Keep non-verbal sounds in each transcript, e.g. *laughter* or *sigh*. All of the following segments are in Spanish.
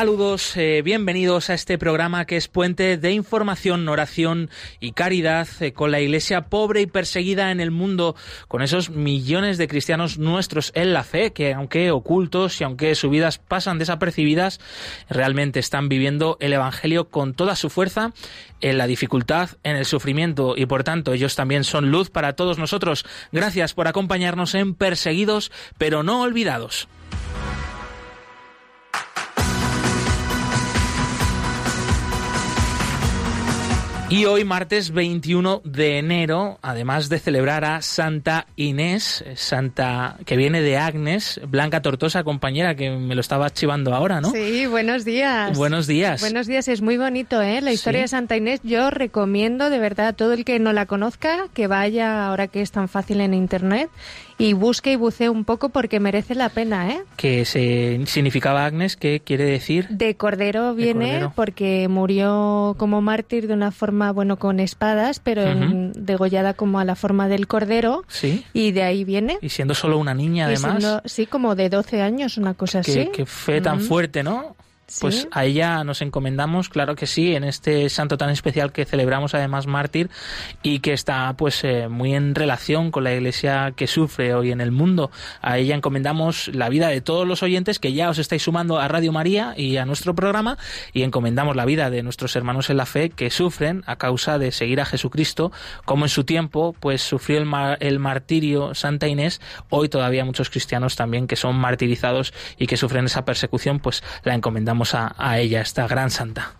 Saludos, eh, bienvenidos a este programa que es puente de información, oración y caridad eh, con la iglesia pobre y perseguida en el mundo, con esos millones de cristianos nuestros en la fe, que aunque ocultos y aunque sus vidas pasan desapercibidas, realmente están viviendo el Evangelio con toda su fuerza en la dificultad, en el sufrimiento y por tanto ellos también son luz para todos nosotros. Gracias por acompañarnos en Perseguidos pero no olvidados. Y hoy, martes 21 de enero, además de celebrar a Santa Inés, Santa que viene de Agnes, Blanca Tortosa, compañera, que me lo estaba chivando ahora, ¿no? Sí, buenos días. Buenos días. Buenos días, es muy bonito, ¿eh? La historia de Santa Inés, yo recomiendo de verdad a todo el que no la conozca que vaya ahora que es tan fácil en Internet y busque y bucee un poco porque merece la pena, ¿eh? Que se significaba Agnes, ¿qué quiere decir? De cordero viene porque murió como mártir de una forma, bueno, con espadas, pero degollada como a la forma del cordero. Sí. Y de ahí viene. Y siendo solo una niña, además. sí, como de 12 años, una cosa así. Qué fe tan fuerte, ¿no? Pues a ella nos encomendamos, claro que sí, en este santo tan especial que celebramos además mártir y que está pues eh, muy en relación con la iglesia que sufre hoy en el mundo. A ella encomendamos la vida de todos los oyentes que ya os estáis sumando a Radio María y a nuestro programa y encomendamos la vida de nuestros hermanos en la fe que sufren a causa de seguir a Jesucristo, como en su tiempo pues sufrió el, el martirio Santa Inés, hoy todavía muchos cristianos también que son martirizados y que sufren esa persecución, pues la encomendamos a, a ella, esta gran santa.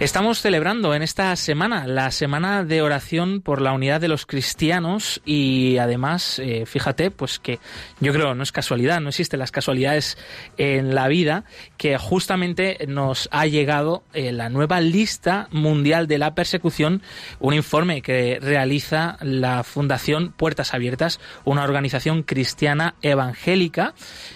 Estamos celebrando en esta semana la semana de oración por la unidad de los cristianos y además, eh, fíjate, pues que yo creo no es casualidad, no existen las casualidades en la vida, que justamente nos ha llegado eh, la nueva lista mundial de la persecución, un informe que realiza la Fundación Puertas Abiertas, una organización cristiana evangélica,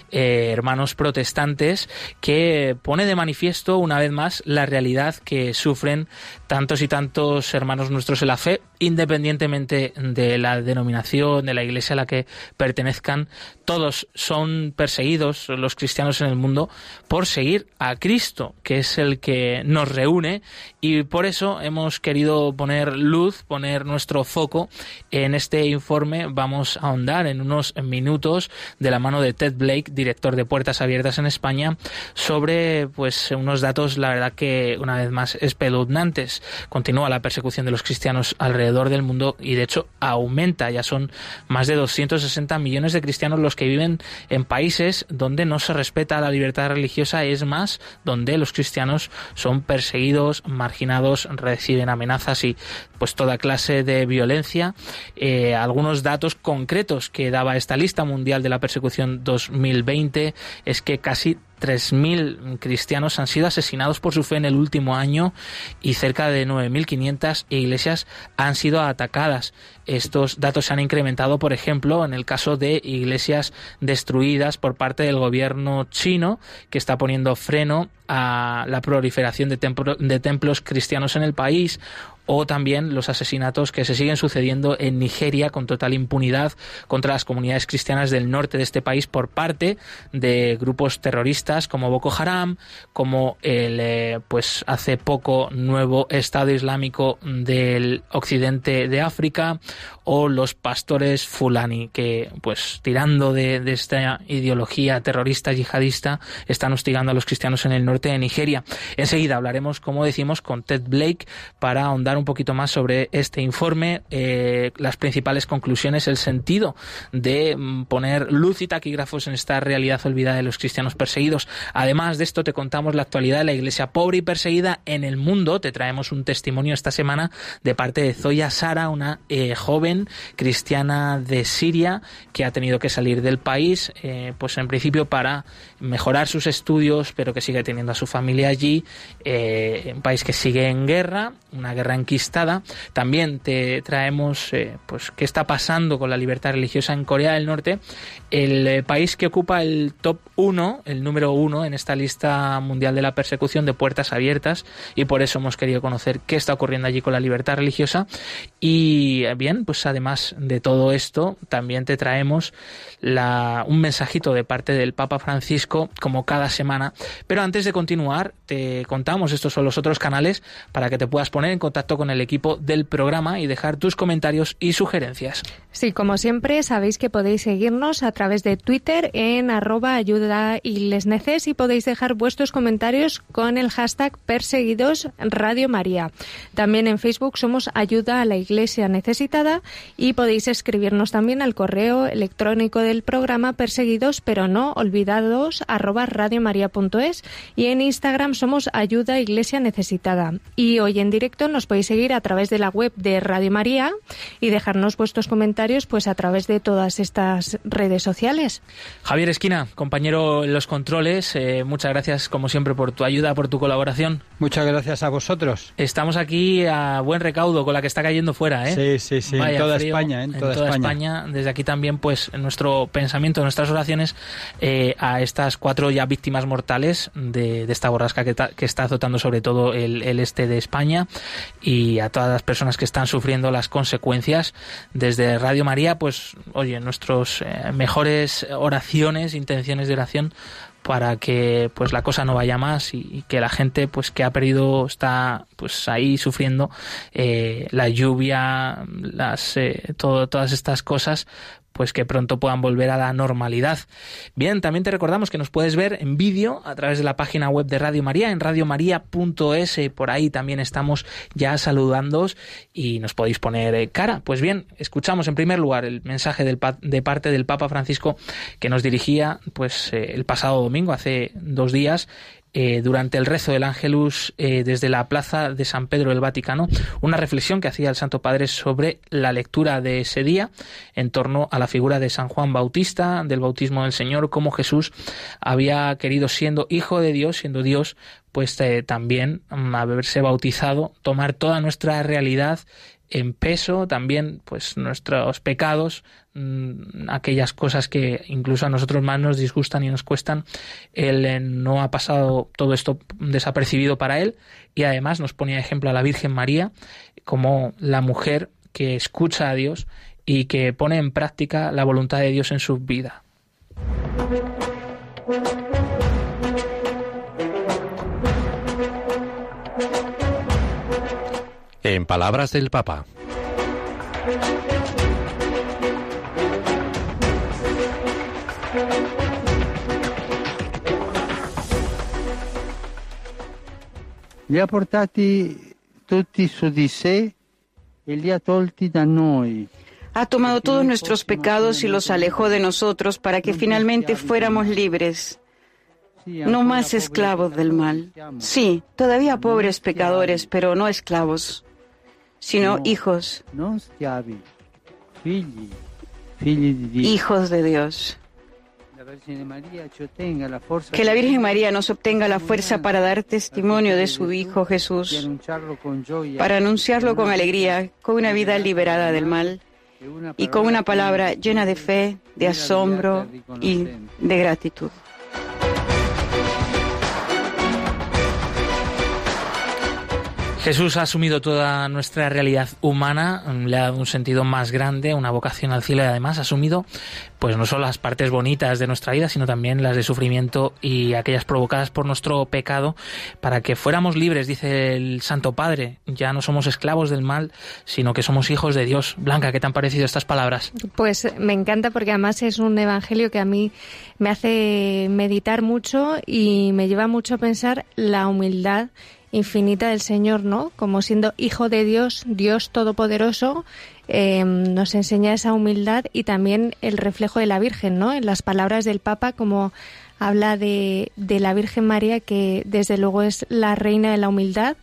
eh, hermanos protestantes, que pone de manifiesto una vez más la realidad que sufren tantos y tantos hermanos nuestros en la fe, independientemente de la denominación, de la iglesia a la que pertenezcan, todos son perseguidos, los cristianos en el mundo, por seguir a Cristo, que es el que nos reúne, y por eso hemos querido poner luz, poner nuestro foco en este informe. Vamos a ahondar en unos minutos de la mano de Ted Blake, director de Puertas Abiertas en España, sobre pues unos datos, la verdad que una vez más espeluznantes. Continúa la persecución de los cristianos alrededor del mundo y de hecho aumenta. Ya son más de 260 millones de cristianos los que viven en países donde no se respeta la libertad religiosa, es más, donde los cristianos son perseguidos, marginados, reciben amenazas y pues toda clase de violencia. Eh, algunos datos concretos que daba esta lista mundial de la persecución 2020 es que casi 3.000 cristianos han sido asesinados por su fe en el último año y cerca de 9.500 iglesias han sido atacadas. Estos datos se han incrementado, por ejemplo, en el caso de iglesias destruidas por parte del gobierno chino, que está poniendo freno a la proliferación de, de templos cristianos en el país, o también los asesinatos que se siguen sucediendo en Nigeria con total impunidad contra las comunidades cristianas del norte de este país por parte de grupos terroristas como Boko Haram, como el eh, pues hace poco nuevo Estado Islámico del occidente de África o los pastores fulani que pues tirando de, esta ideología terrorista yihadista están hostigando a los cristianos en el norte de Nigeria. Enseguida hablaremos, como decimos, con Ted Blake para ahondar un poquito más sobre este informe, eh, las principales conclusiones, el sentido de mm, poner luz y taquígrafos en esta realidad olvidada de los cristianos perseguidos. Además de esto, te contamos la actualidad de la iglesia pobre y perseguida en el mundo. Te traemos un testimonio esta semana de parte de Zoya Sara, una eh, joven cristiana de Siria que ha tenido que salir del país, eh, pues en principio para mejorar sus estudios, pero que sigue teniendo a su familia allí, eh, un país que sigue en guerra, una guerra enquistada. También te traemos, pues, qué está pasando con la libertad religiosa en Corea del Norte, el país que ocupa el top 1, el número 1 en esta lista mundial de la persecución de puertas abiertas, y por eso hemos querido conocer qué está ocurriendo allí con la libertad religiosa. Y bien, pues además de todo esto, también te traemos la, un mensajito de parte del Papa Francisco, como cada semana. Pero antes de continuar, te contamos, estos son los otros canales para que te puedas poner en contacto con el equipo del programa y dejar tus comentarios y sugerencias. Sí, como siempre, sabéis que podéis seguirnos a través de Twitter en arroba ayuda y les y podéis dejar vuestros comentarios con el hashtag perseguidos Radio María. También en Facebook somos Ayuda a la Iglesia Necesitada y podéis escribirnos también al correo electrónico del programa perseguidos pero no olvidados arroba radiomaria.es y en Instagram somos Ayuda Iglesia Necesitada. Y hoy en directo nos podéis seguir a través de la web de Radio María y dejarnos vuestros comentarios pues a través de todas estas redes sociales. Javier Esquina, compañero en los controles, eh, muchas gracias como siempre por tu ayuda, por tu colaboración. Muchas gracias a vosotros. Estamos aquí a buen recaudo con la que está cayendo fuera, ¿eh? Sí, sí, sí, en toda España, en toda, España. Desde aquí también, pues, nuestro pensamiento, nuestras oraciones eh, a estas cuatro ya víctimas mortales de, esta borrasca que, que, está azotando sobre todo el, este de España y a todas las personas que están sufriendo las consecuencias. Desde Radio María, pues, oye, nuestros eh, mejores oraciones, intenciones de oración para que pues la cosa no vaya más y, que la gente pues que ha perdido está pues ahí sufriendo eh, la lluvia las eh, todo, todas estas cosas pues que pronto puedan volver a la normalidad. Bien, también te recordamos que nos puedes ver en vídeo a través de la página web de Radio María, en radiomaria.es, por ahí también estamos ya saludándoos y nos podéis poner eh, cara. Pues bien, escuchamos en primer lugar el mensaje de parte del Papa Francisco que nos dirigía pues eh, el pasado domingo, hace dos días, eh, durante el rezo del Ángelus eh, desde la plaza de San Pedro del Vaticano, una reflexión que hacía el Santo Padre sobre la lectura de ese día en torno a la figura de San Juan Bautista, del bautismo del Señor, cómo Jesús había querido, siendo hijo de Dios, siendo Dios, pues eh, también mm, haberse bautizado, tomar toda nuestra realidad en peso también pues nuestros pecados mm, aquellas cosas que incluso a nosotros más nos disgustan y nos cuestan él eh, no ha pasado todo esto desapercibido para él y además nos ponía ejemplo a la Virgen María como la mujer que escucha a Dios y que pone en práctica la voluntad de Dios en su vida En palabras del Papa. Li ha portati tutti su di sé e li ha tolti da noi. Ha tomado todos nuestros pecados y los alejó de nosotros para que finalmente fuéramos libres. no más esclavos del mal. Sí, todavía pobres pecadores, pero no esclavos sino hijos, hijos de Dios. Que la Virgen María nos obtenga la fuerza para dar testimonio de su Hijo Jesús, para anunciarlo con alegría, con una vida liberada del mal y con una palabra llena de fe, de asombro y de gratitud. Jesús ha asumido toda nuestra realidad humana, le ha dado un sentido más grande, una vocación al cielo y además ha asumido pues no solo las partes bonitas de nuestra vida, sino también las de sufrimiento y aquellas provocadas por nuestro pecado, para que fuéramos libres, dice el Santo Padre. Ya no somos esclavos del mal, sino que somos hijos de Dios. Blanca, ¿qué te han parecido estas palabras? Pues me encanta porque además es un evangelio que a mí me hace meditar mucho y me lleva mucho a pensar la humildad infinita del Señor, ¿no? Como siendo hijo de Dios, Dios todopoderoso, eh, nos enseña esa humildad y también el reflejo de la Virgen, ¿no? En las palabras del Papa, como habla de, de la Virgen María, que desde luego es la reina de la humildad.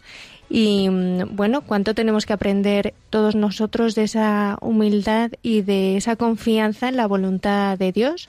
Y bueno, cuánto tenemos que aprender todos nosotros de esa humildad y de esa confianza en la voluntad de Dios.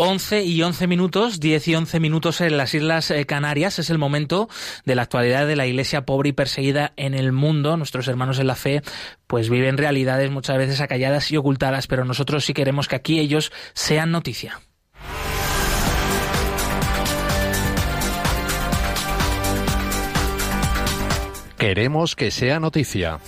11 y 11 minutos, 10 y 11 minutos en las Islas eh, Canarias. Es el momento de la actualidad de la iglesia pobre y perseguida en el mundo. Nuestros hermanos en la fe pues viven realidades muchas veces acalladas y ocultadas, pero nosotros sí queremos que aquí ellos sean noticia. Queremos que sea noticia.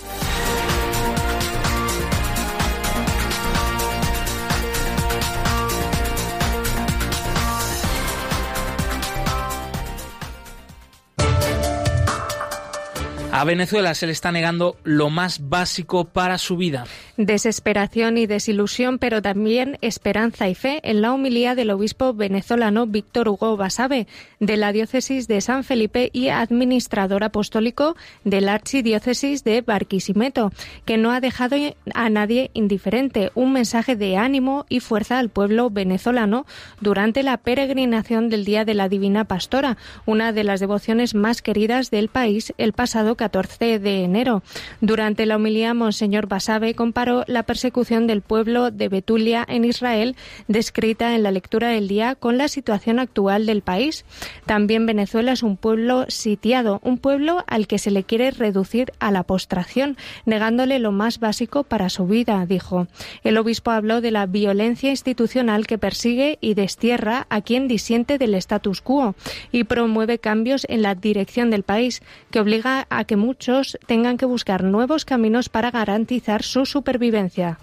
A Venezuela se le está negando lo más básico para su vida. Desesperación y desilusión, pero también esperanza y fe en la humilía del obispo venezolano Víctor Hugo Basabe, de la diócesis de San Felipe y administrador apostólico de la archidiócesis de Barquisimeto, que no ha dejado a nadie indiferente. Un mensaje de ánimo y fuerza al pueblo venezolano durante la peregrinación del Día de la Divina Pastora, una de las devociones más queridas del país el pasado 14 de enero. Durante la homilía, Monseñor Basabe comparó la persecución del pueblo de Betulia en Israel, descrita en la lectura del día, con la situación actual del país. También Venezuela es un pueblo sitiado, un pueblo al que se le quiere reducir a la postración, negándole lo más básico para su vida, dijo. El obispo habló de la violencia institucional que persigue y destierra a quien disiente del status quo y promueve cambios en la dirección del país, que obliga a que muchos tengan que buscar nuevos caminos para garantizar su supervivencia supervivencia.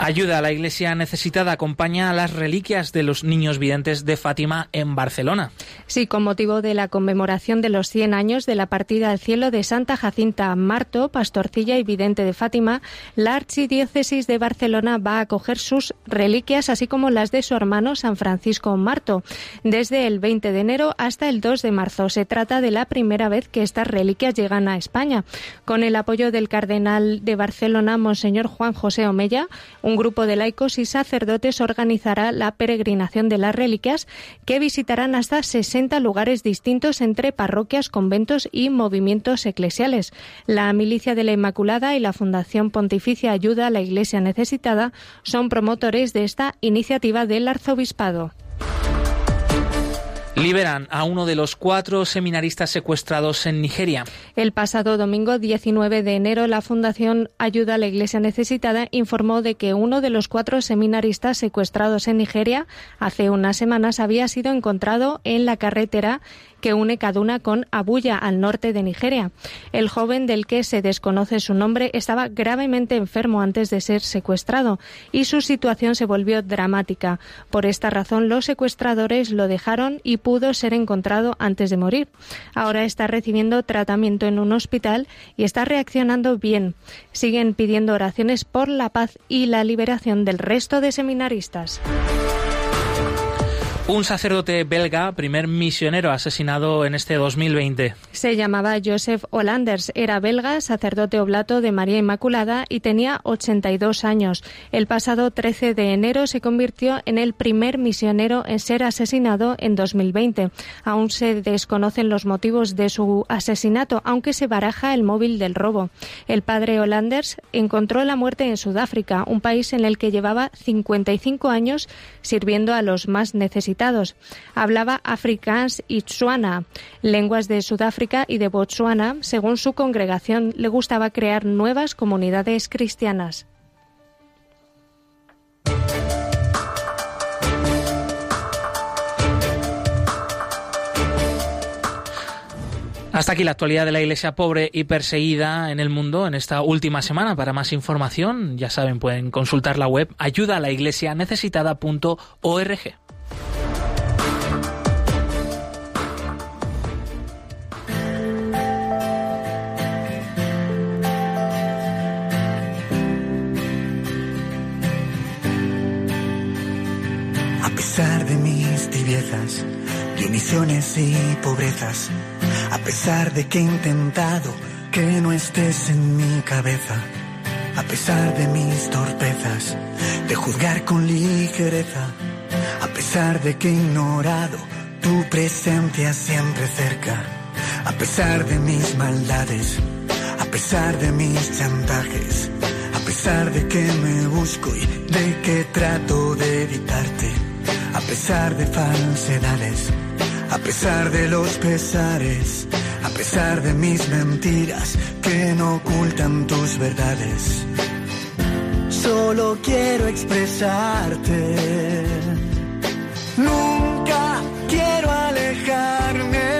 Ayuda a la Iglesia necesitada acompaña a las reliquias de los niños videntes de Fátima en Barcelona. Sí, con motivo de la conmemoración de los 100 años de la partida al cielo de Santa Jacinta Marto, pastorcilla y vidente de Fátima, la Archidiócesis de Barcelona va a acoger sus reliquias, así como las de su hermano San Francisco Marto, desde el 20 de enero hasta el 2 de marzo. Se trata de la primera vez que estas reliquias llegan a España. Con el apoyo del cardenal de Barcelona, Monseñor Juan José Omella, un grupo de laicos y sacerdotes organizará la peregrinación de las reliquias que visitarán hasta 60 lugares distintos entre parroquias, conventos y movimientos eclesiales. La Milicia de la Inmaculada y la Fundación Pontificia Ayuda a la Iglesia Necesitada son promotores de esta iniciativa del Arzobispado. Liberan a uno de los cuatro seminaristas secuestrados en Nigeria. El pasado domingo 19 de enero, la Fundación Ayuda a la Iglesia Necesitada informó de que uno de los cuatro seminaristas secuestrados en Nigeria hace unas semanas había sido encontrado en la carretera que une Kaduna con Abuya, al norte de Nigeria. El joven del que se desconoce su nombre estaba gravemente enfermo antes de ser secuestrado y su situación se volvió dramática. Por esta razón, los secuestradores lo dejaron y pudo ser encontrado antes de morir. Ahora está recibiendo tratamiento en un hospital y está reaccionando bien. Siguen pidiendo oraciones por la paz y la liberación del resto de seminaristas. Un sacerdote belga, primer misionero asesinado en este 2020. Se llamaba Joseph Hollanders, era belga, sacerdote oblato de María Inmaculada y tenía 82 años. El pasado 13 de enero se convirtió en el primer misionero en ser asesinado en 2020. Aún se desconocen los motivos de su asesinato, aunque se baraja el móvil del robo. El padre Hollanders encontró la muerte en Sudáfrica, un país en el que llevaba 55 años sirviendo a los más necesitados Hablaba afrikaans y tswana, lenguas de Sudáfrica y de Botswana. Según su congregación, le gustaba crear nuevas comunidades cristianas. Hasta aquí la actualidad de la Iglesia pobre y perseguida en el mundo en esta última semana. Para más información, ya saben, pueden consultar la web ayuda de omisiones y pobrezas, a pesar de que he intentado que no estés en mi cabeza, a pesar de mis torpezas, de juzgar con ligereza, a pesar de que he ignorado tu presencia siempre cerca, a pesar de mis maldades, a pesar de mis chantajes, a pesar de que me busco y de que trato de evitarte pesar de falsedades, a pesar de los pesares, a pesar de mis mentiras que no ocultan tus verdades. Solo quiero expresarte. Nunca quiero alejarme.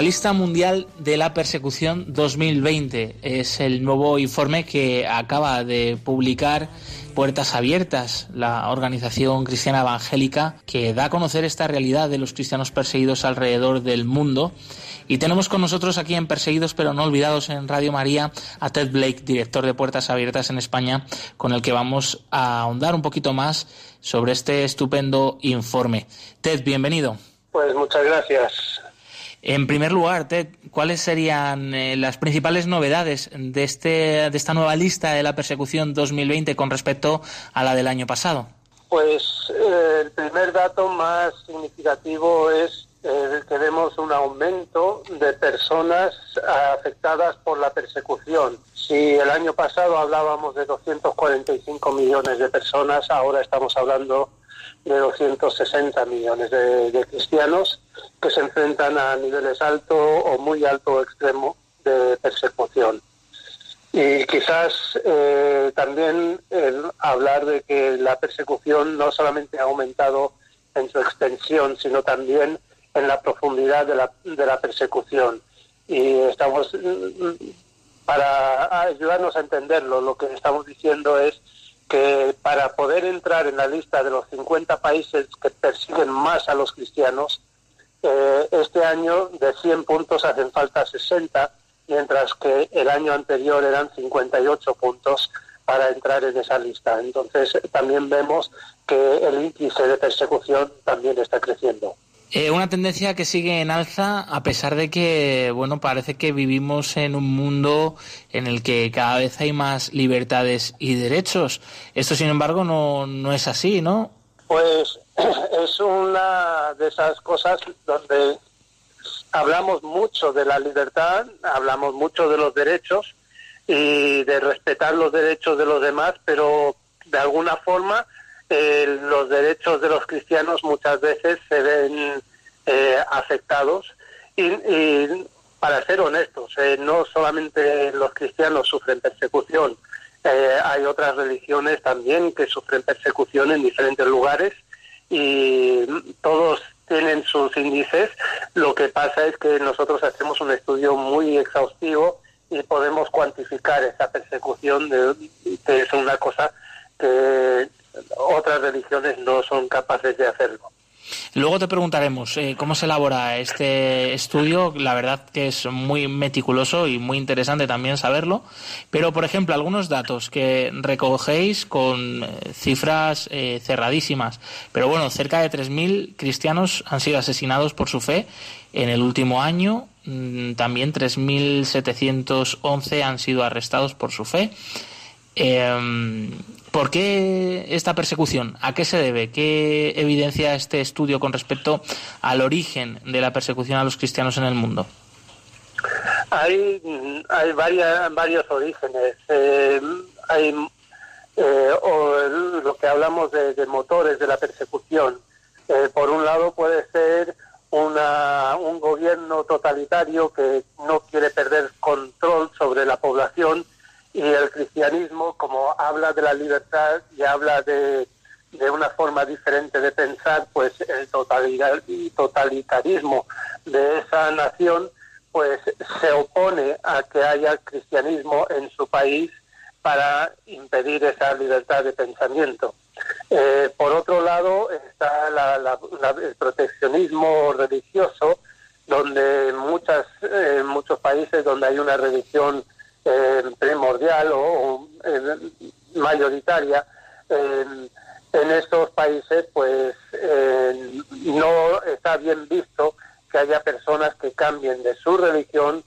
La lista mundial de la persecución 2020 es el nuevo informe que acaba de publicar Puertas Abiertas, la organización cristiana evangélica que da a conocer esta realidad de los cristianos perseguidos alrededor del mundo. Y tenemos con nosotros aquí en Perseguidos pero no olvidados en Radio María a Ted Blake, director de Puertas Abiertas en España, con el que vamos a ahondar un poquito más sobre este estupendo informe. Ted, bienvenido. Pues muchas gracias. En primer lugar, Ted, ¿cuáles serían eh, las principales novedades de, este, de esta nueva lista de la persecución 2020 con respecto a la del año pasado? Pues eh, el primer dato más significativo es eh, que vemos un aumento de personas afectadas por la persecución. Si el año pasado hablábamos de 245 millones de personas, ahora estamos hablando de 260 millones de, cristianos que se enfrentan a niveles alto o muy alto extremo de persecución. Y quizás eh, también hablar de que la persecución no solamente ha aumentado en su extensión, sino también en la profundidad de la, de la persecución. Y estamos, para ayudarnos a entenderlo, lo que estamos diciendo es que para poder entrar en la lista de los 50 países que persiguen más a los cristianos, eh, este año de 100 puntos hacen falta 60, mientras que el año anterior eran 58 puntos para entrar en esa lista. Entonces también vemos que el índice de persecución también está creciendo. Eh, una tendencia que sigue en alza a pesar de que, bueno, parece que vivimos en un mundo en el que cada vez hay más libertades y derechos. Esto, sin embargo, no, no es así, ¿no? Pues *clears throat* es una de esas cosas donde hablamos mucho de la libertad, hablamos mucho de los derechos y de respetar los derechos de los demás, pero de alguna forma eh, los derechos de los cristianos muchas veces se ven eh, afectados. Y, para ser honestos, eh, no solamente los cristianos sufren persecución, hay otras religiones también que sufren persecución en diferentes lugares y todos tienen sus índices. Lo que pasa es que nosotros hacemos un estudio muy exhaustivo y podemos cuantificar esa persecución de, una cosa que otras religiones no son capaces de hacerlo. Luego te preguntaremos eh, cómo se elabora este estudio. La verdad que es muy meticuloso y muy interesante también saberlo. Pero, por ejemplo, algunos datos que recogéis con eh, cifras eh, cerradísimas. Pero bueno, cerca de 3.000 cristianos han sido asesinados por su fe en el último año. Mm, también 3.711 han sido arrestados por su fe. Em, ¿Por qué esta persecución? ¿A qué se debe? ¿Qué evidencia este estudio con respecto al origen de la persecución a los cristianos en el mundo? Hay, hay varios orígenes. Eh, hay eh, lo que hablamos de, motores de la persecución. Eh, por un lado puede ser una, un gobierno totalitario que no quiere perder control sobre la población y el cristianismo, como habla de la libertad y habla de, de una forma diferente de pensar, pues el totalitarismo de esa nación, pues se opone a que haya cristianismo en su país para impedir esa libertad de pensamiento. Eh, por otro lado está el proteccionismo religioso, donde muchas, en muchos países donde hay una religión eh, primordial o, eh, mayoritaria en estos países pues eh, no está bien visto que haya personas que cambien de su religión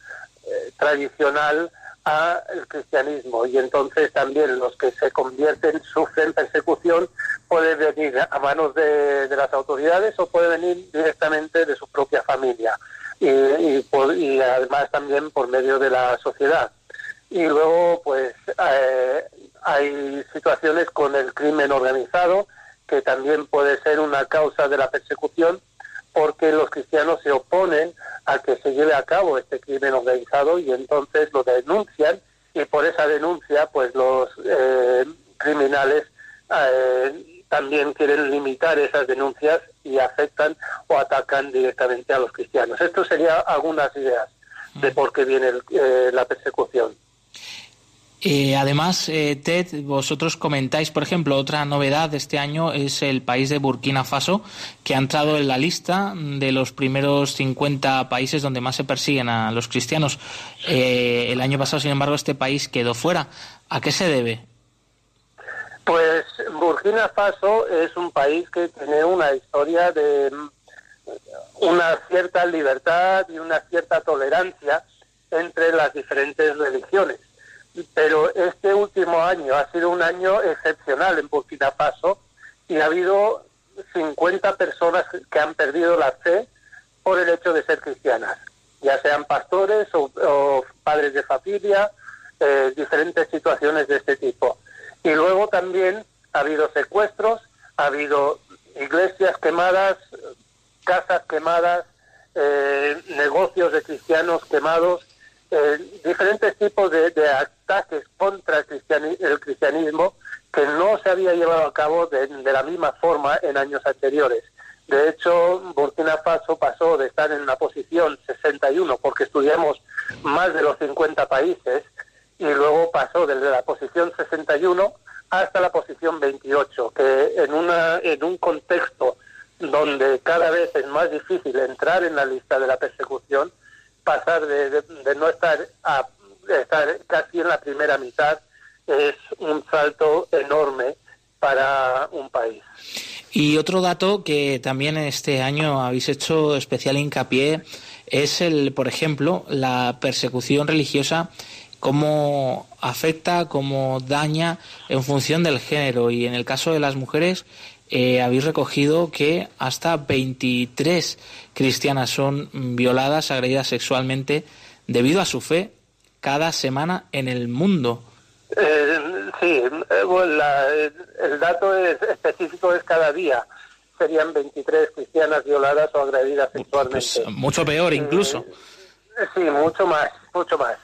tradicional al cristianismo. Y entonces también los que se convierten sufren persecución puede venir a manos de, las autoridades o puede venir directamente de su propia familia. Y, y además también por medio de la sociedad y luego pues eh, hay situaciones con el crimen organizado que también puede ser una causa de la persecución porque los cristianos se oponen a que se lleve a cabo este crimen organizado y entonces lo denuncian y por esa denuncia pues los eh, criminales eh, también quieren limitar esas denuncias y afectan o atacan directamente a los cristianos. Esto sería algunas ideas de por qué viene la persecución. Eh, además, eh, Ted, vosotros comentáis, por ejemplo, otra novedad de este año es el país de Burkina Faso, que ha entrado en la lista de los primeros 50 países donde más se persiguen a los cristianos. Eh, el año pasado, sin embargo, este país quedó fuera. ¿A qué se debe? Pues Burkina Faso es un país que tiene una historia de una cierta libertad y una cierta tolerancia entre las diferentes religiones pero este último año ha sido un año excepcional en Burkina Faso y ha habido 50 personas que han perdido la fe por el hecho de ser cristianas, ya sean pastores o, padres de familia, eh, diferentes situaciones de este tipo. Y luego también ha habido secuestros, ha habido iglesias quemadas, casas quemadas, eh, negocios de cristianos quemados eh, diferentes tipos de, ataques contra el, cristianismo que no se había llevado a cabo de, la misma forma en años anteriores. De hecho, Burkina Faso pasó de estar en la posición 61, porque estudiamos más de los 50 países, y luego pasó desde la posición 61 hasta la posición 28, que en, una, en un contexto donde cada vez es más difícil entrar en la lista de la persecución, pasar de, no estar a estar casi en la primera mitad es un salto enorme para un país. Y otro dato que también este año habéis hecho especial hincapié es el, por ejemplo, la persecución religiosa cómo afecta, cómo daña en función del género y en el caso de las mujeres eh, habéis recogido que hasta 23 cristianas son violadas, agredidas sexualmente debido a su fe cada semana en el mundo. Eh, sí, eh, el dato específico es cada día. Serían 23 cristianas violadas o agredidas pues, sexualmente. Pues, mucho peor incluso. sí, mucho más, mucho más.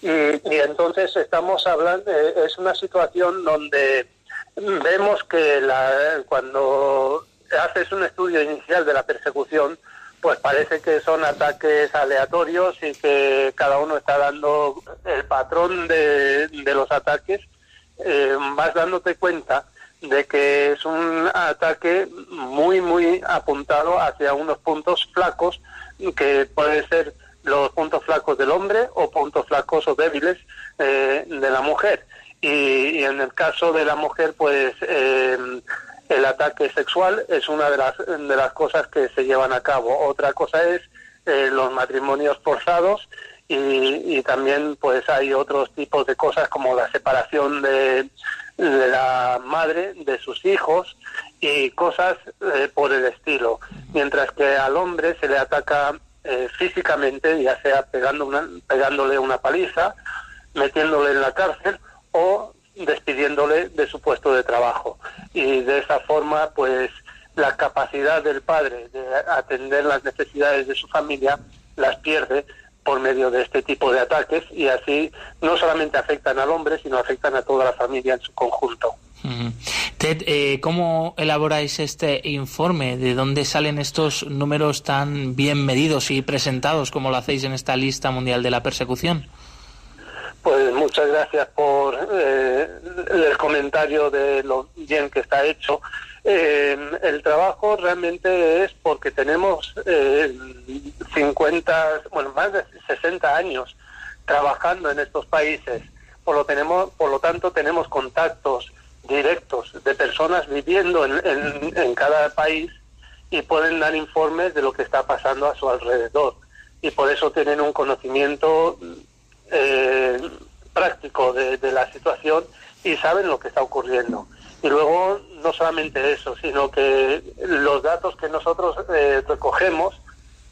Y, y entonces estamos hablando, es una situación donde vemos que la, cuando haces un estudio inicial de la persecución, pues parece que son ataques aleatorios y que cada uno está dando el patrón de, los ataques eh, vas dándote cuenta de que es un ataque muy, muy apuntado hacia unos puntos flacos, que pueden ser los puntos flacos del hombre o puntos flacos o débiles eh, de la mujer. Y, en el caso de la mujer, pues eh, el ataque sexual es una de las, de las cosas que se llevan a cabo. Otra cosa es eh, los matrimonios forzados y, y, también pues hay otros tipos de cosas como la separación de, de la madre de sus hijos y cosas eh, por el estilo. Mientras que al hombre se le ataca eh, físicamente, ya sea pegando una, pegándole una paliza, metiéndole en la cárcel o despidiéndole de su puesto de trabajo. Y de esa forma, pues la capacidad del padre de atender las necesidades de su familia las pierde por medio de este tipo de ataques y así no solamente afectan al hombre, sino afectan a toda la familia en su conjunto. Ted, eh, ¿cómo elaboráis este informe? ¿De dónde salen estos números tan bien medidos y presentados como lo hacéis en esta lista mundial de la persecución? Pues muchas gracias por eh, el comentario de lo bien que está hecho. Eh, el trabajo realmente es porque tenemos eh, 50, bueno, más de 60 años trabajando en estos países. Por lo, tenemos, por lo tanto, tenemos contactos directos de personas viviendo en, en, cada país y pueden dar informes de lo que está pasando a su alrededor. Y por eso tienen un conocimiento eh, práctico de, la situación y saben lo que está ocurriendo. Y luego, no solamente eso, sino que los datos que nosotros eh, recogemos,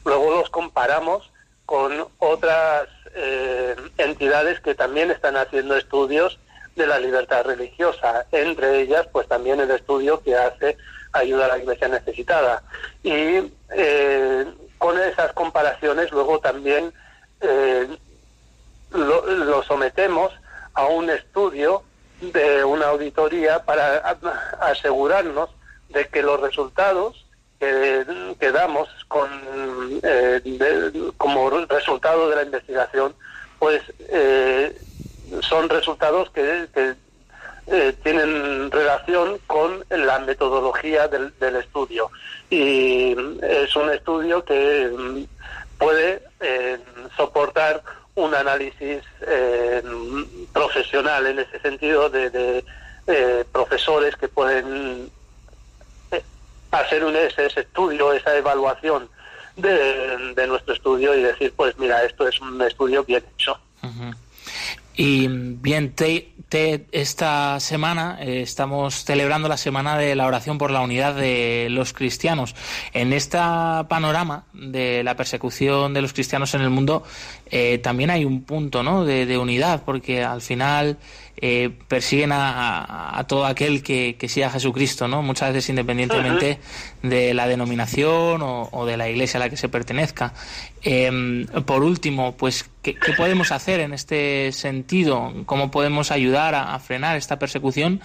luego los comparamos con otras eh, entidades que también están haciendo estudios de la libertad religiosa, entre ellas, pues también el estudio que hace Ayuda a la Iglesia Necesitada. Y eh, con esas comparaciones, luego también lo sometemos a un estudio de una auditoría para asegurarnos de que los resultados que, damos con, eh, como resultado de la investigación, pues eh, son resultados que, eh, tienen relación con la metodología del, del, estudio. Y es un estudio que mm, puede soportar un análisis eh, profesional en ese sentido de, eh, profesores que pueden eh, hacer un, ese, estudio, esa evaluación de, nuestro estudio y decir, pues mira, esto es un estudio bien hecho. Y bien, esta semana eh, estamos celebrando la semana de la oración por la unidad de los cristianos. En este panorama de la persecución de los cristianos en el mundo, eh, también hay un punto ¿no? de, unidad, porque al final eh, persiguen a, todo aquel que, que siga a Jesucristo, ¿no? muchas veces independientemente de la denominación o, de la iglesia a la que se pertenezca. Em, por último, pues, ¿qué, podemos hacer en este sentido? ¿Cómo podemos ayudar a, frenar esta persecución?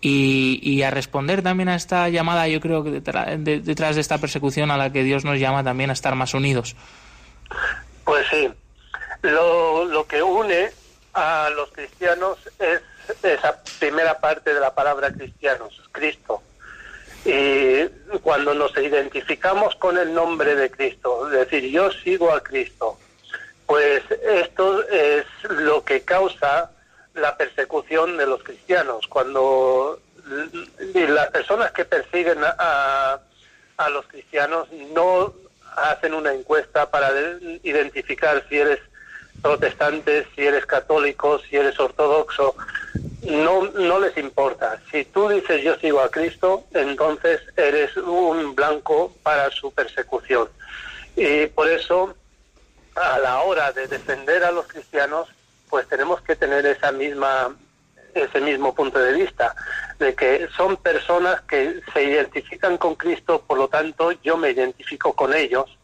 Y, a responder también a esta llamada, yo creo que detrás de esta persecución a la que Dios nos llama también a estar más unidos. Pues sí, lo, lo que une a los cristianos es esa primera parte de la palabra cristianos, Cristo. Y cuando nos identificamos con el nombre de Cristo, es decir, yo sigo a Cristo, pues esto es lo que causa la persecución de los cristianos. Cuando las personas que persiguen a, a los cristianos no hacen una encuesta para identificar si eres protestante, si eres católico, si eres ortodoxo, no, no les importa. Si tú dices yo sigo a Cristo, entonces eres un blanco para su persecución. Y por eso, a la hora de defender a los cristianos, pues tenemos que tener esa misma ese mismo punto de vista, de que son personas que se identifican con Cristo, por lo tanto yo me identifico con ellos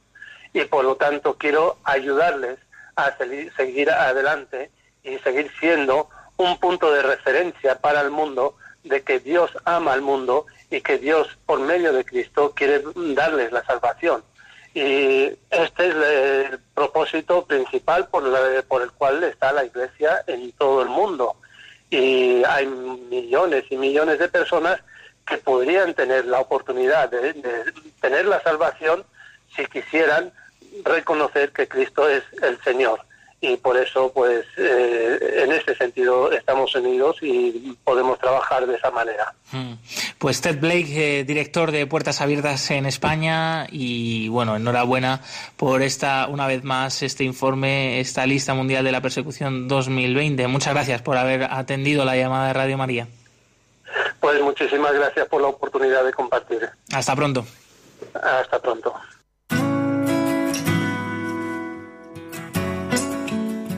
y por lo tanto quiero ayudarles a seguir adelante y seguir siendo un punto de referencia para el mundo de que Dios ama al mundo y que Dios, por medio de Cristo, quiere darles la salvación. Y este es el propósito principal por, por el cual está la Iglesia en todo el mundo. y hay millones y millones de personas que podrían tener la oportunidad de, tener la salvación si quisieran reconocer que Cristo es el Señor y por eso pues eh, en ese sentido estamos unidos y podemos trabajar de esa manera. Hmm. Pues Ted Blake, eh, director de Puertas Abiertas en España y bueno, enhorabuena por esta una vez más este informe, esta lista mundial de la persecución 2020. Muchas gracias por haber atendido la llamada de Radio María. Pues muchísimas gracias por la oportunidad de compartir. Hasta pronto. Hasta pronto.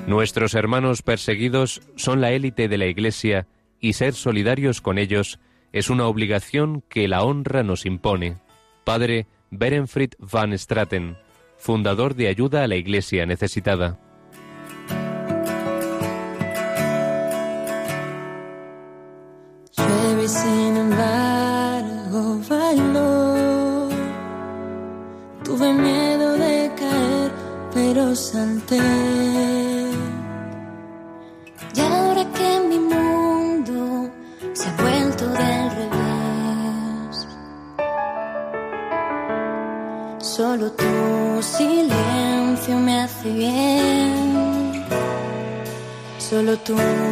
Nuestros hermanos perseguidos son la élite de la Iglesia y ser solidarios con ellos es una obligación que la honra nos impone. Padre Berenfried van Straten, fundador de Ayuda a la Iglesia Necesitada. Tuve miedo de caer, pero salté. Solo tu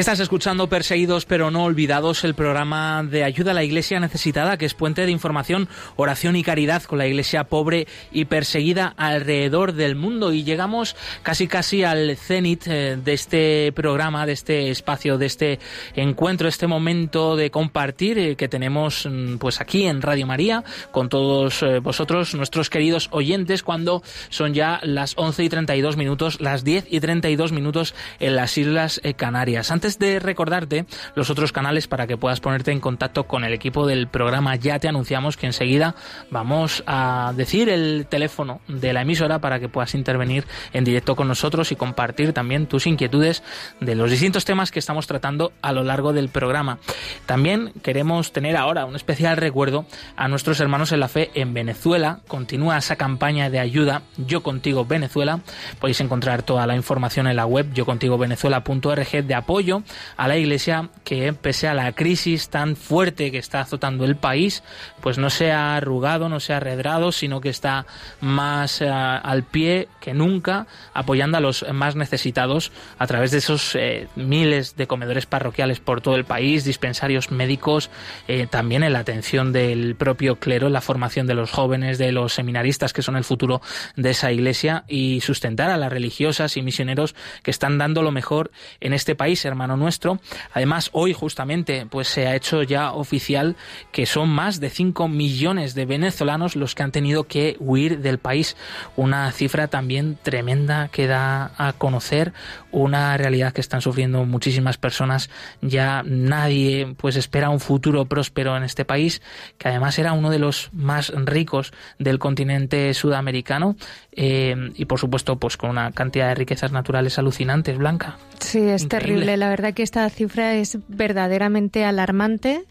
Estás escuchando Perseguidos pero no olvidados, el programa de ayuda a la iglesia necesitada, que es puente de información, oración y caridad con la iglesia pobre y perseguida alrededor del mundo. Y llegamos casi casi al cenit eh, de este programa, de este espacio, de este encuentro, este momento de compartir eh, que tenemos mm, pues aquí en Radio María con todos eh, vosotros, nuestros queridos oyentes, cuando son ya las 11 y 32 minutos, las 10 y 32 minutos en las Islas Canarias antes de recordarte los otros canales para que puedas ponerte en contacto con el equipo del programa, ya te anunciamos que enseguida vamos a decir el teléfono de la emisora para que puedas intervenir en directo con nosotros y compartir también tus inquietudes de los distintos temas que estamos tratando a lo largo del programa. También queremos tener ahora un especial recuerdo a nuestros hermanos en la fe en Venezuela. Continúa esa campaña de ayuda Yo Contigo Venezuela. Podéis encontrar toda la información en la web yocontigovenezuela.org de apoyo a la Iglesia que pese a la crisis tan fuerte que está azotando el país, pues no se ha arrugado, no se ha arredrado, sino que está más eh, al pie que nunca apoyando a los más necesitados a través de esos eh, miles de comedores parroquiales por todo el país, dispensarios médicos, eh, también en la atención del propio clero, en la formación de los jóvenes, de los seminaristas que son el futuro de esa iglesia y sustentar a las religiosas y misioneros que están dando lo mejor en este país, hermano nuestro. Además, hoy justamente pues se ha hecho ya oficial que son más de 5 millones de venezolanos los que han tenido que huir del país. Una cifra también tremenda que da a conocer una realidad que están sufriendo muchísimas personas. Ya nadie pues espera un futuro próspero en este país, que además era uno de los más ricos del continente sudamericano eh, y por supuesto pues con una cantidad de riquezas naturales alucinantes, Blanca. Sí, es terrible. La verdad que esta cifra es verdaderamente alarmante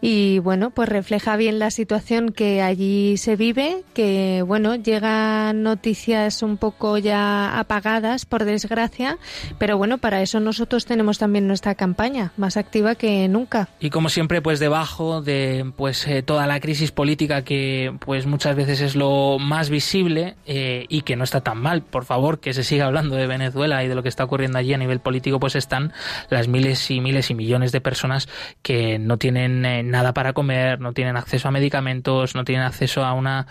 y bueno, pues refleja bien la situación que allí se vive, que bueno, llegan noticias un poco ya apagadas por desgracia, pero bueno, para eso nosotros tenemos también nuestra campaña más activa que nunca. Y como siempre, pues debajo de pues eh, toda la crisis política que pues muchas veces es lo más visible eh, y que no está tan mal, por favor, que se siga hablando de Venezuela y de lo que está ocurriendo allí a nivel político, pues están las miles y miles y millones de personas que no tienen eh, nada para comer, no tienen acceso a medicamentos, no tienen acceso a una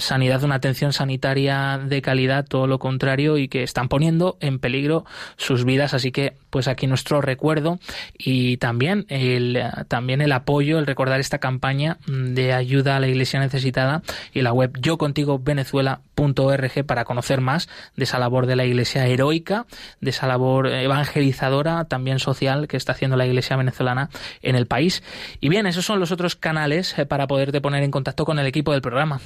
sanidad, una atención sanitaria de calidad, todo lo contrario, y que están poniendo en peligro sus vidas. Así que, pues aquí nuestro recuerdo y también el, también el apoyo, el recordar esta campaña de ayuda a la Iglesia necesitada y la web yo contigo venezuela.org para conocer más de esa labor de la Iglesia heroica, de esa labor evangelizadora, también social que está haciendo la Iglesia venezolana en el país. Y bien, esos son los otros canales eh, para poderte poner en contacto con el equipo del programa.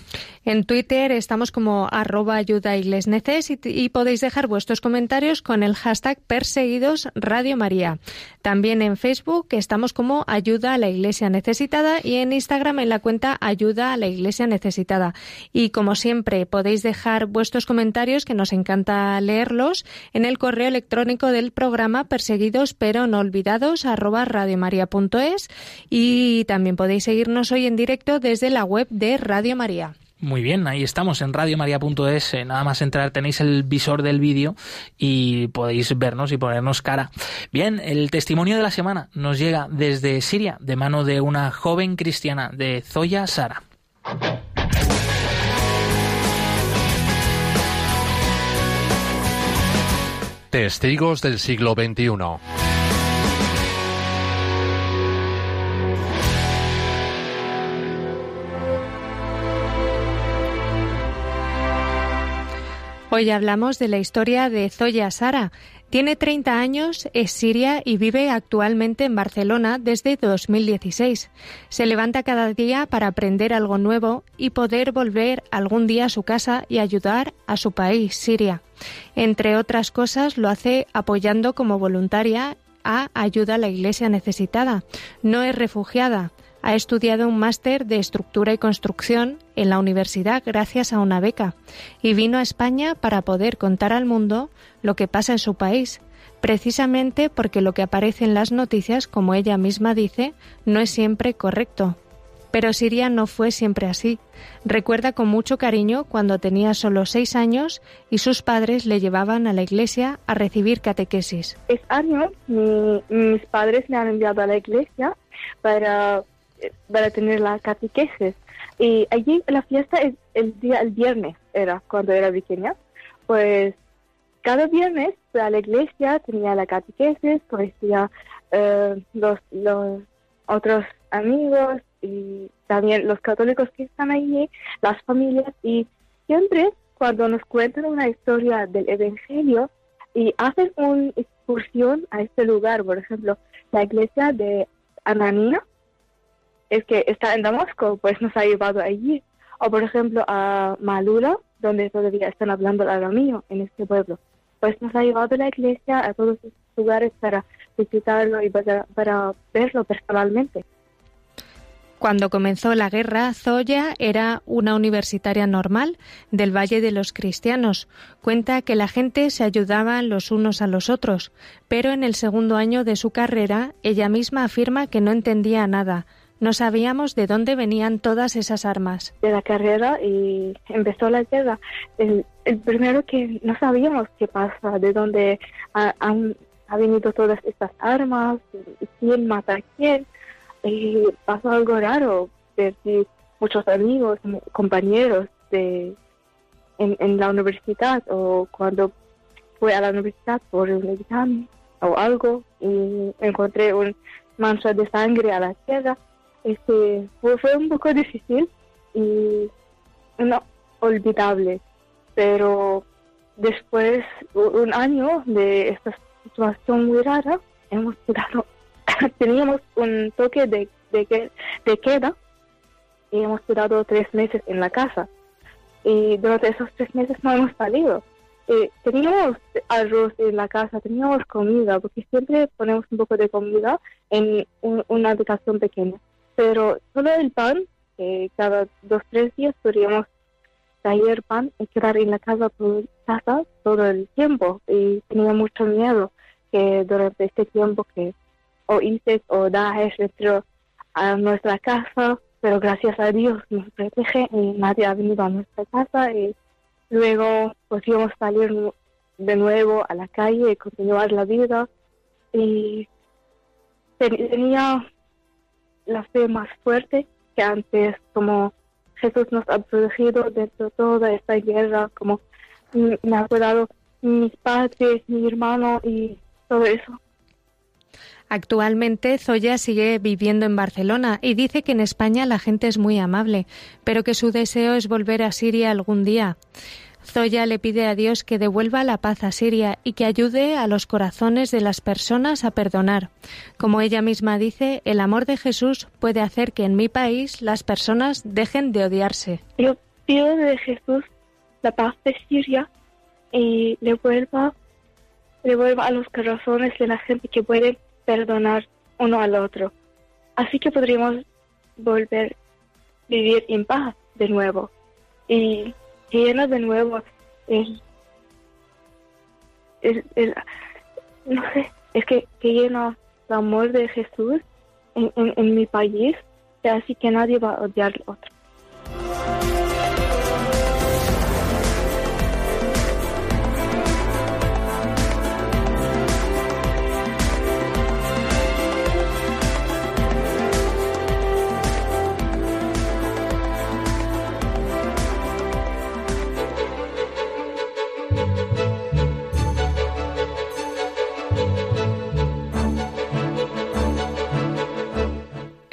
En Twitter estamos como arroba ayuda y, podéis dejar vuestros comentarios con el hashtag perseguidos Radio María. También en Facebook estamos como ayuda a la Iglesia necesitada y en Instagram en la cuenta ayuda a la Iglesia necesitada. Y como siempre podéis dejar vuestros comentarios que nos encanta leerlos en el correo electrónico del programa perseguidos pero no olvidados arroba radiomaria.es y también podéis seguirnos hoy en directo desde la web de Radio María. Muy bien, ahí estamos en radiomaria.es. Eh, nada más entrar tenéis el visor del vídeo y podéis vernos y ponernos cara. Bien, el testimonio de la semana nos llega desde Siria de mano de una joven cristiana de Zoya Sara. Testigos del siglo XXI. Hoy hablamos de la historia de Zoya Sara. Tiene 30 años, es siria y vive actualmente en Barcelona desde 2016. Se levanta cada día para aprender algo nuevo y poder volver algún día a su casa y ayudar a su país, Siria. Entre otras cosas, lo hace apoyando como voluntaria a Ayuda a la Iglesia Necesitada. No es refugiada, ha estudiado un máster de estructura y construcción en la universidad gracias a una beca y vino a España para poder contar al mundo lo que pasa en su país, precisamente porque lo que aparece en las noticias, como ella misma dice, no es siempre correcto. Pero Siria no fue siempre así. Recuerda con mucho cariño cuando tenía solo seis años y sus padres le llevaban a la iglesia a recibir catequesis. Es año mis padres me han enviado a la iglesia para para tener la catequesis. Y allí la fiesta es el día, el viernes era cuando era pequeña. Pues cada viernes a la iglesia tenía la catequesis, ya eh, los, los otros amigos y también los católicos que están allí, las familias y siempre cuando nos cuentan una historia del Evangelio y hacen una excursión a este lugar, por ejemplo, la iglesia de Ananina, es que está en Damasco, pues nos ha llevado allí. O por ejemplo a Malula, donde todavía están hablando el arameo en este pueblo. Pues nos ha llevado la iglesia a todos esos lugares para visitarlo y para, para verlo personalmente. Cuando comenzó la guerra, Zoya era una universitaria normal del Valle de los Cristianos. Cuenta que la gente se ayudaba los unos a los otros, pero en el segundo año de su carrera ella misma afirma que no entendía nada, no sabíamos de dónde venían todas esas armas. De la carrera y empezó la guerra. El, primero que no sabíamos qué pasa, de dónde han, venido todas estas armas, quién mata a quién. Y pasó algo raro, perdí muchos amigos, compañeros de, en, en la universidad o cuando fui a la universidad por un examen o algo y encontré un mancha de sangre a la tierra este, fue, un poco difícil y no olvidable, pero después un año de esta situación muy rara, hemos quedado, *laughs* teníamos un toque de, de, de queda y hemos quedado tres meses en la casa. Y durante esos tres meses no hemos salido. teníamos arroz en la casa, teníamos comida, porque siempre ponemos un poco de comida en una habitación pequeña pero solo el pan, que cada dos tres días podríamos traer pan y quedar en la casa casa todo el tiempo. Y tenía mucho miedo que durante este tiempo que o ISIS o Daesh entró a nuestra casa, pero gracias a Dios nos protege y nadie ha venido a nuestra casa y luego podíamos salir de nuevo a la calle y continuar la vida. Y tenía la fe más fuerte que antes, como Jesús nos ha protegido de toda esta guerra, como me ha cuidado mis padres, mi hermano y todo eso. Actualmente Zoya sigue viviendo en Barcelona y dice que en España la gente es muy amable, pero que su deseo es volver a Siria algún día. Zoya le pide a Dios que devuelva la paz a Siria y que ayude a los corazones de las personas a perdonar. Como ella misma dice, el amor de Jesús puede hacer que en mi país las personas dejen de odiarse. Yo pido de Jesús la paz de Siria y le vuelva, le vuelva a los corazones de la gente que puede perdonar uno al otro. Así que podríamos volver a vivir en paz de nuevo. Y llena de nuevo el, el, no sé, es que, que llena el amor de Jesús en, en, en mi país, así que nadie va a odiar al otro.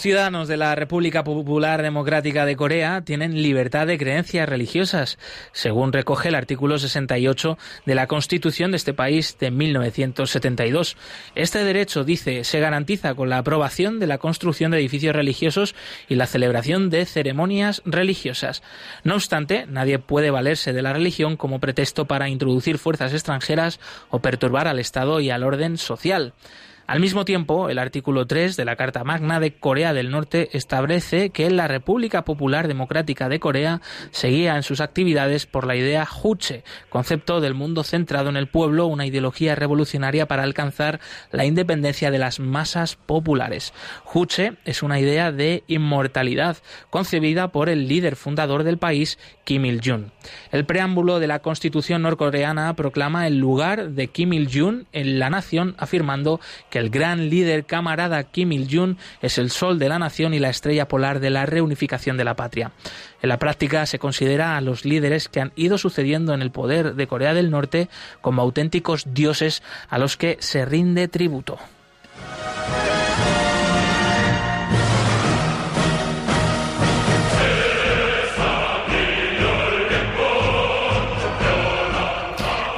Los ciudadanos de la República Popular Democrática de Corea tienen libertad de creencias religiosas, según recoge el artículo 68 de la Constitución de este país de 1972. Este derecho, dice, se garantiza con la aprobación de la construcción de edificios religiosos y la celebración de ceremonias religiosas. No obstante, nadie puede valerse de la religión como pretexto para introducir fuerzas extranjeras o perturbar al Estado y al orden social. Al mismo tiempo, el artículo 3 de la Carta Magna de Corea del Norte establece que la República Popular Democrática de Corea seguía en sus actividades por la idea Juche, concepto del mundo centrado en el pueblo, una ideología revolucionaria para alcanzar la independencia de las masas populares. Juche es una idea de inmortalidad concebida por el líder fundador del país, Kim Il-jung. El preámbulo de la Constitución norcoreana proclama el lugar de Kim Il-jung en la nación, afirmando que el gran líder camarada Kim Il-jung es el sol de la nación y la estrella polar de la reunificación de la patria. En la práctica se considera a los líderes que han ido sucediendo en el poder de Corea del Norte como auténticos dioses a los que se rinde tributo.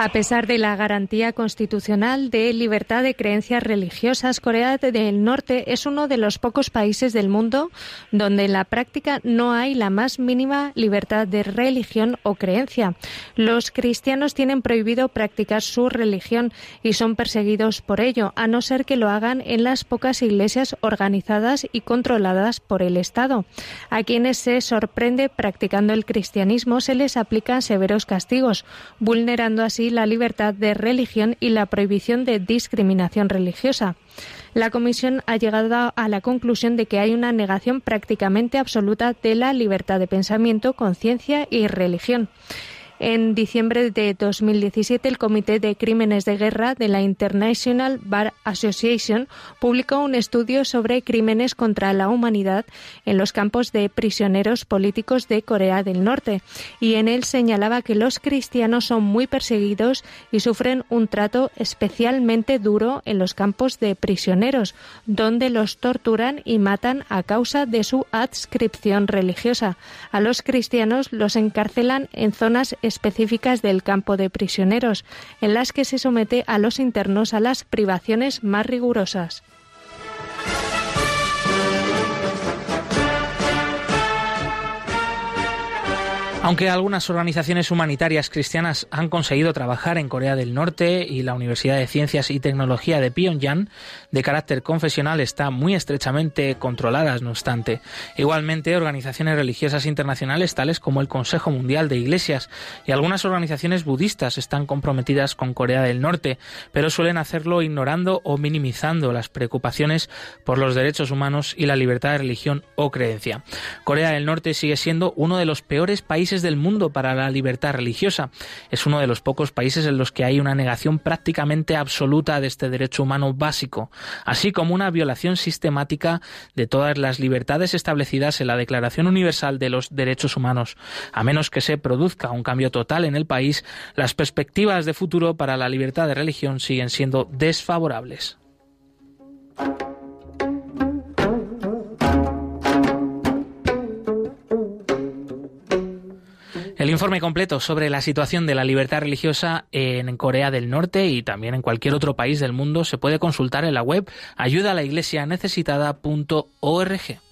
A pesar de la garantía constitucional de libertad de creencias religiosas, Corea del Norte es uno de los pocos países del mundo donde en la práctica no hay la más mínima libertad de religión o creencia. Los cristianos tienen prohibido practicar su religión y son perseguidos por ello, a no ser que lo hagan en las pocas iglesias organizadas y controladas por el Estado. A quienes se sorprende practicando el cristianismo se les aplican severos castigos, vulnerando así la libertad de religión y la prohibición de discriminación religiosa. La Comisión ha llegado a la conclusión de que hay una negación prácticamente absoluta de la libertad de pensamiento, conciencia y religión. En diciembre de 2017, el Comité de Crímenes de Guerra de la International Bar Association publicó un estudio sobre crímenes contra la humanidad en los campos de prisioneros políticos de Corea del Norte y en él señalaba que los cristianos son muy perseguidos y sufren un trato especialmente duro en los campos de prisioneros, donde los torturan y matan a causa de su adscripción religiosa. A los cristianos los encarcelan en zonas específicas del campo de prisioneros, en las que se somete a los internos a las privaciones más rigurosas. Aunque algunas organizaciones humanitarias cristianas han conseguido trabajar en Corea del Norte y la Universidad de Ciencias y Tecnología de Pyongyang, de carácter confesional, está muy estrechamente controladas, no obstante. Igualmente, organizaciones religiosas internacionales tales como el Consejo Mundial de Iglesias y algunas organizaciones budistas están comprometidas con Corea del Norte, pero suelen hacerlo ignorando o minimizando las preocupaciones por los derechos humanos y la libertad de religión o creencia. Corea del Norte sigue siendo uno de los peores países del mundo para la libertad religiosa. Es uno de los pocos países en los que hay una negación prácticamente absoluta de este derecho humano básico, así como una violación sistemática de todas las libertades establecidas en la Declaración Universal de los Derechos Humanos. A menos que se produzca un cambio total en el país, las perspectivas de futuro para la libertad de religión siguen siendo desfavorables. El informe completo sobre la situación de la libertad religiosa en Corea del Norte y también en cualquier otro país del mundo se puede consultar en la web ayudalaiglesianecesitada.org.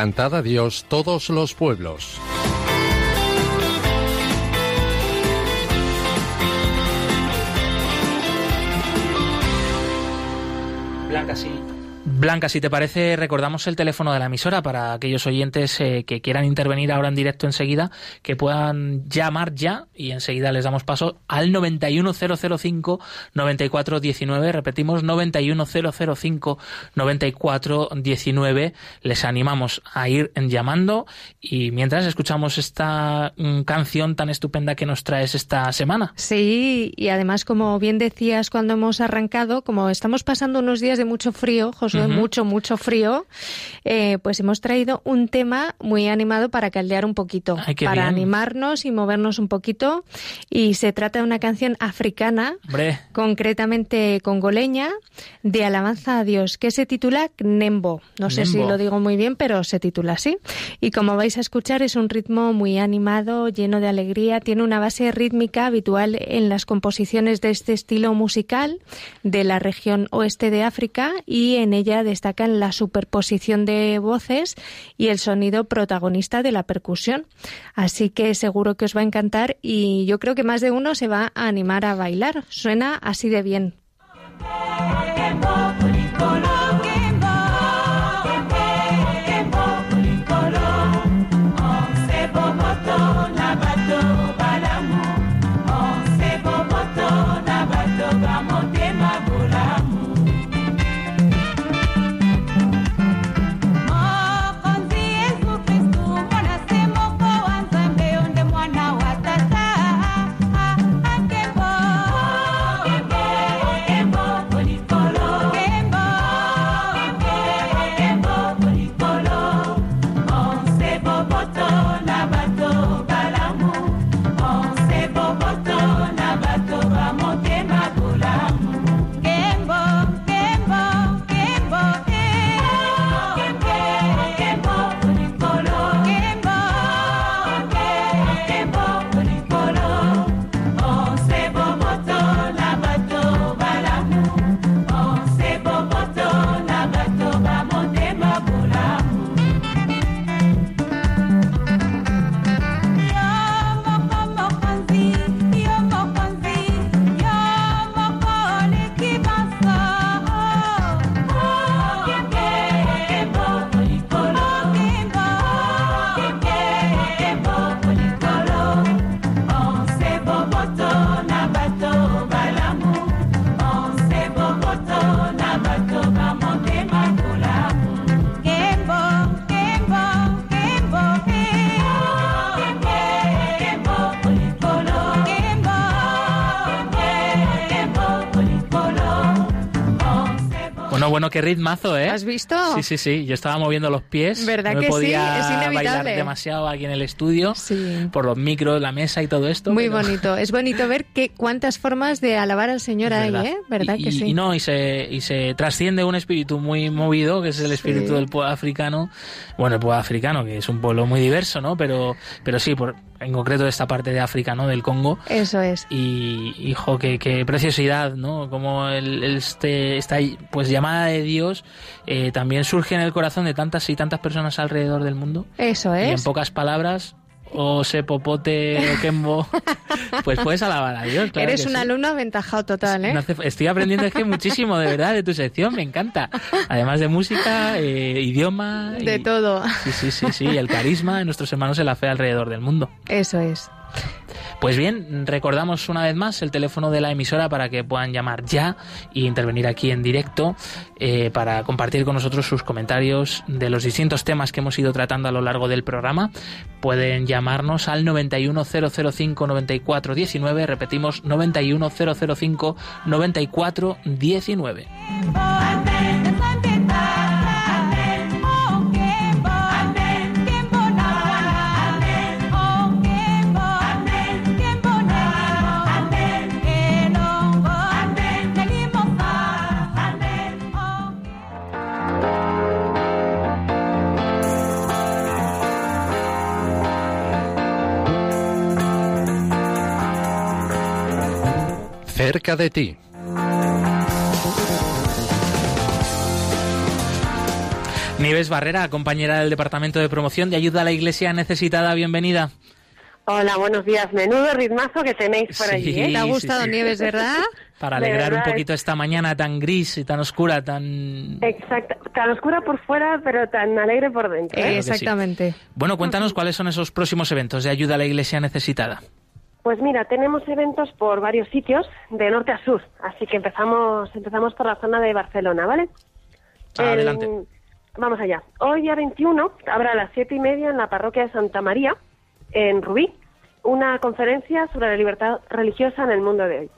Cantad a Dios todos los pueblos. Blanca, sí. Blanca, si te parece, recordamos el teléfono de la emisora para aquellos oyentes eh, que quieran intervenir ahora en directo enseguida, que puedan llamar ya y enseguida les damos paso al 91005-9419. Repetimos, 91005-9419. Les animamos a ir llamando y mientras escuchamos esta mm, canción tan estupenda que nos traes esta semana. Sí, y además, como bien decías cuando hemos arrancado, como estamos pasando unos días de mucho frío, José, mucho, mucho frío, eh, pues hemos traído un tema muy animado para caldear un poquito, para animarnos y movernos un poquito. Y se trata de una canción africana, concretamente congoleña, de alabanza a Dios, que se titula Nembo. No sé si lo digo muy bien, pero se titula así. Y como vais a escuchar, es un ritmo muy animado, lleno de alegría, tiene una base rítmica habitual en las composiciones de este estilo musical de la región oeste de África y en ella destacan la superposición de voces y el sonido protagonista de la percusión. Así que seguro que os va a encantar y yo creo que más de uno se va a animar a bailar. Suena así de bien. Qué ritmazo, ¿eh? ¿Has visto? Sí, sí, sí. Yo estaba moviendo los pies. ¿Verdad no que podía sí? Es inevitable. bailar demasiado aquí en el estudio sí. por los micros, la mesa y todo esto. Muy pero... bonito. Es bonito ver que cuántas formas de alabar al Señor hay, ¿eh? ¿Verdad y, que sí? Y no, y se, y se trasciende un espíritu muy movido, que es el espíritu sí. del pueblo africano. Bueno, el pueblo africano, que es un pueblo muy diverso, ¿no? Pero, pero sí, por, en concreto de esta parte de África, ¿no? Del Congo. Eso es. Y, hijo, qué, qué preciosidad, ¿no? Como el, este, esta pues llamada de Dios eh, también surge en el corazón de tantas y tantas personas alrededor del mundo. Eso es. Y en pocas palabras, o sepopote o kembo, *laughs* pues puedes alabar a Dios. Claro Eres un sí. alumno aventajado total, ¿eh? Estoy aprendiendo es que muchísimo, de verdad, de tu sección, me encanta. Además de música, eh, idioma... De y, todo. Sí, sí, sí, sí, el carisma de nuestros hermanos en la fe alrededor del mundo. Eso es. Pues bien, recordamos una vez más el teléfono de la emisora para que puedan llamar ya e intervenir aquí en directo eh, para compartir con nosotros sus comentarios de los distintos temas que hemos ido tratando a lo largo del programa. Pueden llamarnos al 910059419, repetimos 910059419. Cerca de ti. Nieves Barrera, compañera del Departamento de Promoción de Ayuda a la Iglesia Necesitada, bienvenida. Hola, buenos días. Menudo ritmazo que tenéis por Sí, allí. ¿eh? ¿Te ha gustado sí, sí. Nieves, verdad? Para alegrar un verdad, poquito esta mañana tan gris y tan oscura, tan... Exacto. Tan oscura por fuera, pero tan alegre por dentro. ¿eh? Claro. Exactamente. Bueno, cuéntanos cuáles son esos próximos eventos de Ayuda a la Iglesia Necesitada. Pues mira, tenemos eventos por varios sitios, de norte a sur. Así que empezamos, empezamos por la zona de Barcelona, ¿vale? Adelante. El- vamos allá. Hoy, día 21, habrá a las siete y media en la parroquia de Santa María, en Rubí, una conferencia sobre la libertad religiosa en el mundo de hoy.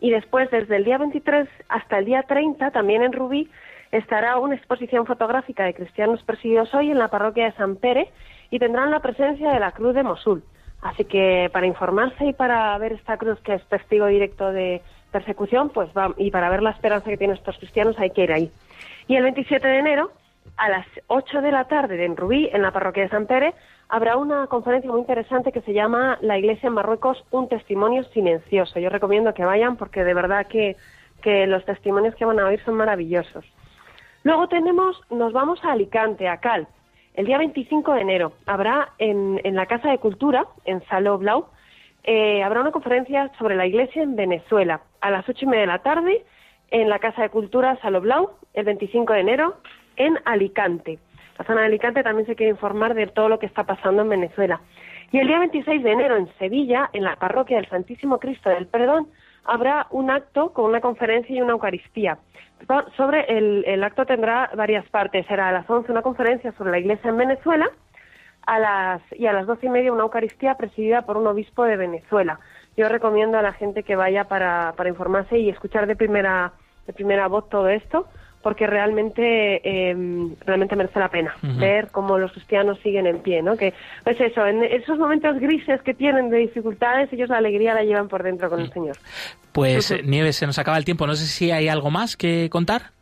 Y después, desde el día 23 hasta el día 30, también en Rubí, estará una exposición fotográfica de cristianos perseguidos hoy en la parroquia de San Pere y tendrán la presencia de la Cruz de Mosul. Así que para informarse y para ver esta cruz que es testigo directo de persecución, pues va, y para ver la esperanza que tienen estos cristianos hay que ir ahí. Y el 27 de enero, a las 8 de la tarde en Rubí, en la parroquia de San Pere, habrá una conferencia muy interesante que se llama La Iglesia en Marruecos, un testimonio silencioso. Yo recomiendo que vayan porque de verdad que, que los testimonios que van a oír son maravillosos. Luego tenemos, nos vamos a Alicante, a Cal. El día 25 de enero habrá en, la Casa de Cultura, en Saló Blau, eh, habrá una conferencia sobre la iglesia en Venezuela a las ocho y media de la tarde en la Casa de Cultura Saló Blau, el 25 de enero en Alicante. La zona de Alicante también se quiere informar de todo lo que está pasando en Venezuela. Y el día 26 de enero en Sevilla, en la parroquia del Santísimo Cristo del Perdón, habrá un acto con una conferencia y una Eucaristía. So- Sobre el, el acto tendrá varias partes. Será a las 11 una conferencia sobre la Iglesia en Venezuela a las, y a las doce y media una Eucaristía presidida por un obispo de Venezuela. Yo recomiendo a la gente que vaya para, para informarse y escuchar de primera, de primera voz todo esto, porque realmente, eh, realmente merece la pena ver cómo los cristianos siguen en pie, ¿no? Que, pues eso, en esos momentos grises que tienen de dificultades, ellos la alegría la llevan por dentro con el Señor. Pues Ujú. eh, Nieves, se nos acaba el tiempo. No sé si hay algo más que contar.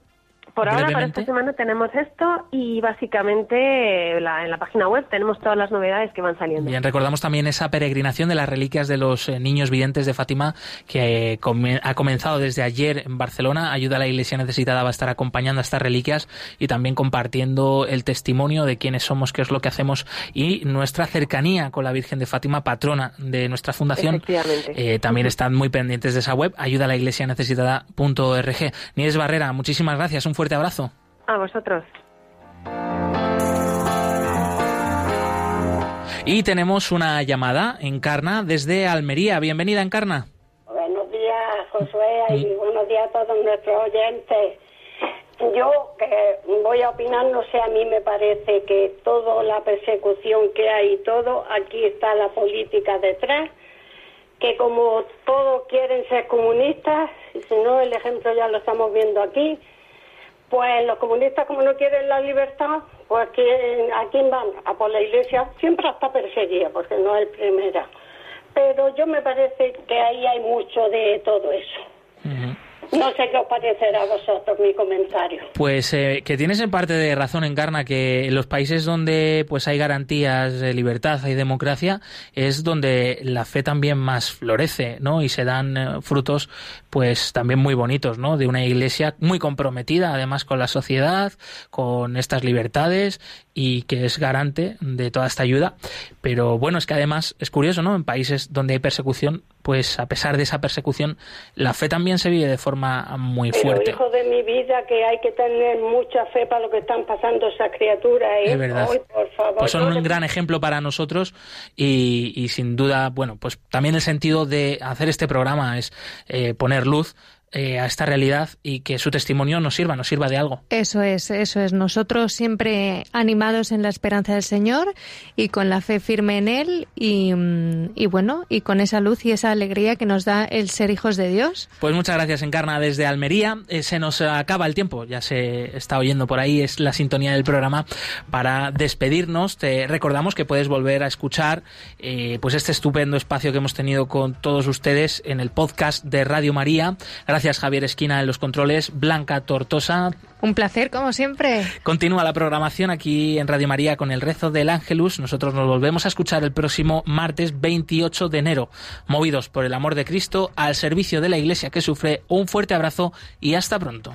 Por ahora, para esta semana tenemos esto y básicamente eh, la- en la página web tenemos todas las novedades que van saliendo. Bien, recordamos también esa peregrinación de las reliquias de los eh, niños videntes de Fátima que eh, ha comenzado desde ayer en Barcelona. Ayuda a la Iglesia Necesitada va a estar acompañando a estas reliquias y también compartiendo el testimonio de quiénes somos, qué es lo que hacemos y nuestra cercanía con la Virgen de Fátima, patrona de nuestra fundación. Efectivamente. Eh, también están muy pendientes de esa web, ayuda a la iglesia necesitada.org. Nieves Barrera, muchísimas gracias, un fuerte abrazo. A vosotros. Y tenemos una llamada, Encarna, desde Almería. Bienvenida, Encarna. Buenos días, Josué, y buenos días a todos nuestros oyentes. Yo que voy a opinar, no sé, a mí me parece que toda la persecución que hay y todo, aquí está la política detrás, que como todos quieren ser comunistas, y si no, el ejemplo ya lo estamos viendo aquí, Pues los comunistas, como no quieren la libertad, pues ¿a quién van? A por la iglesia. Siempre está perseguida, porque no es primera. Pero yo me parece que ahí hay mucho de todo eso. No sé qué os parecerá a vosotros mi comentario. Pues eh, que tienes en parte de razón, Encarna, que en los países donde pues hay garantías de libertad, hay democracia, es donde la fe también más florece, ¿no? Y se dan eh, frutos pues también muy bonitos, ¿no? De una iglesia muy comprometida además con la sociedad, con estas libertades y que es garante de toda esta ayuda. Pero bueno, es que además es curioso, ¿no? En países donde hay persecución, pues a pesar de esa persecución, la fe también se vive de forma muy Pero, fuerte. hijo de mi vida, que hay que tener mucha fe para lo que están pasando esas criaturas. ¿eh? Es verdad. por favor, pues son un gran ejemplo para nosotros y, y, sin duda, bueno, pues también el sentido de hacer este programa es eh, poner luz eh, a esta realidad y que su testimonio nos sirva, nos sirva de algo. Eso es, eso es. Nosotros siempre animados en la esperanza del Señor y con la fe firme en Él y, y, bueno, y con esa luz y esa alegría que nos da el ser hijos de Dios. Pues muchas gracias, Encarna, desde Almería. Eh, se nos acaba el tiempo, ya se está oyendo por ahí, es la sintonía del programa. Para despedirnos, te recordamos que puedes volver a escuchar eh, pues este estupendo espacio que hemos tenido con todos ustedes en el podcast de Radio María. Gracias Gracias Javier Esquina en los controles, Blanca Tortosa. Un placer, como siempre. Continúa la programación aquí en Radio María con el rezo del Ángelus. Nosotros nos volvemos a escuchar el próximo martes 28 de enero. Movidos por el amor de Cristo, al servicio de la Iglesia que sufre, un fuerte abrazo y hasta pronto.